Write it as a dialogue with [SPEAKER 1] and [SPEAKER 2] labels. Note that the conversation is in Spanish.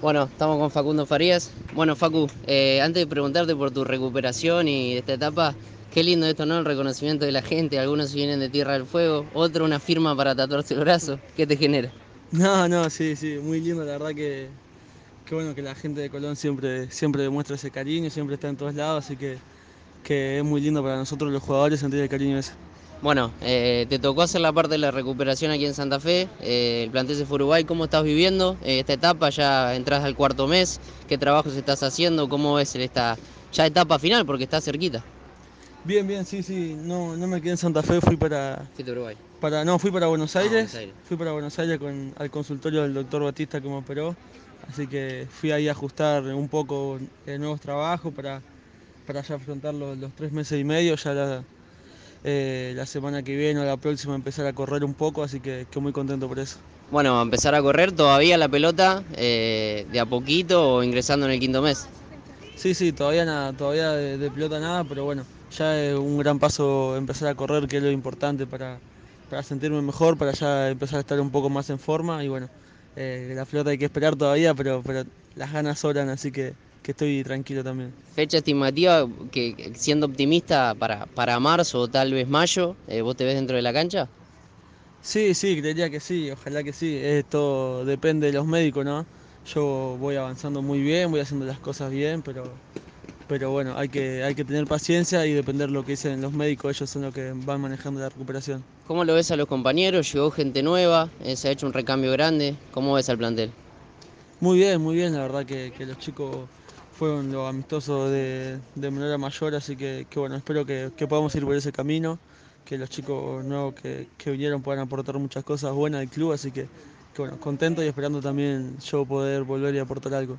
[SPEAKER 1] Bueno, estamos con Facundo Farías. Bueno, Facu, eh, antes de preguntarte por tu recuperación y esta etapa, qué lindo esto, ¿no? El reconocimiento de la gente. Algunos vienen de Tierra del Fuego, otro una firma para tatuarse el brazo. ¿Qué te genera?
[SPEAKER 2] No, no, sí, sí, muy lindo, la verdad que, que bueno que la gente de Colón siempre, siempre demuestra ese cariño, siempre está en todos lados, así que, que es muy lindo para nosotros los jugadores sentir el cariño ese.
[SPEAKER 1] Bueno, eh, te tocó hacer la parte de la recuperación aquí en Santa Fe, eh, el plantel se fue Uruguay, ¿cómo estás viviendo eh, esta etapa? Ya entras al cuarto mes, ¿qué trabajos estás haciendo? ¿Cómo ves esta ya etapa final? Porque está cerquita.
[SPEAKER 2] Bien, bien, sí, sí, no, no me quedé en Santa Fe, fui para...
[SPEAKER 1] Fuiste Uruguay.
[SPEAKER 2] Para, no, fui para Buenos
[SPEAKER 1] Ah,
[SPEAKER 2] Aires,
[SPEAKER 1] Buenos Aires.
[SPEAKER 2] fui para Buenos Aires con, al consultorio del doctor Batista que me operó, así que fui ahí a ajustar un poco eh, nuevos trabajos para, para ya afrontar los, los tres meses y medio, ya la, eh, la semana que viene o la próxima empezar a correr un poco, así que, que muy contento por eso.
[SPEAKER 1] Bueno, empezar a correr todavía la pelota eh, de a poquito o ingresando en el quinto mes.
[SPEAKER 2] Sí, sí, todavía nada, todavía de, de pelota nada, pero bueno, ya es un gran paso empezar a correr, que es lo importante para, para sentirme mejor, para ya empezar a estar un poco más en forma y bueno, eh, la pelota hay que esperar todavía, pero, pero las ganas sobran, así que, que estoy tranquilo también.
[SPEAKER 1] Fecha estimativa, que siendo optimista para, para marzo o tal vez mayo, eh, ¿vos te ves dentro de la cancha?
[SPEAKER 2] Sí, sí, creería que sí, ojalá que sí, esto depende de los médicos, ¿no? Yo voy avanzando muy bien, voy haciendo las cosas bien, pero, pero bueno, hay que, hay que tener paciencia y depender de lo que dicen los médicos, ellos son los que van manejando la recuperación.
[SPEAKER 1] ¿Cómo lo ves a los compañeros? Llegó gente nueva, eh, se ha hecho un recambio grande. ¿Cómo ves al plantel?
[SPEAKER 2] Muy bien, muy bien, la verdad que, que los chicos fueron lo amistosos de, de menor a mayor, así que, bueno, espero que, podamos ir por ese camino, que los chicos nuevos que, que vinieron puedan aportar muchas cosas buenas al club, así que, que bueno, contento y esperando también yo poder volver y aportar algo.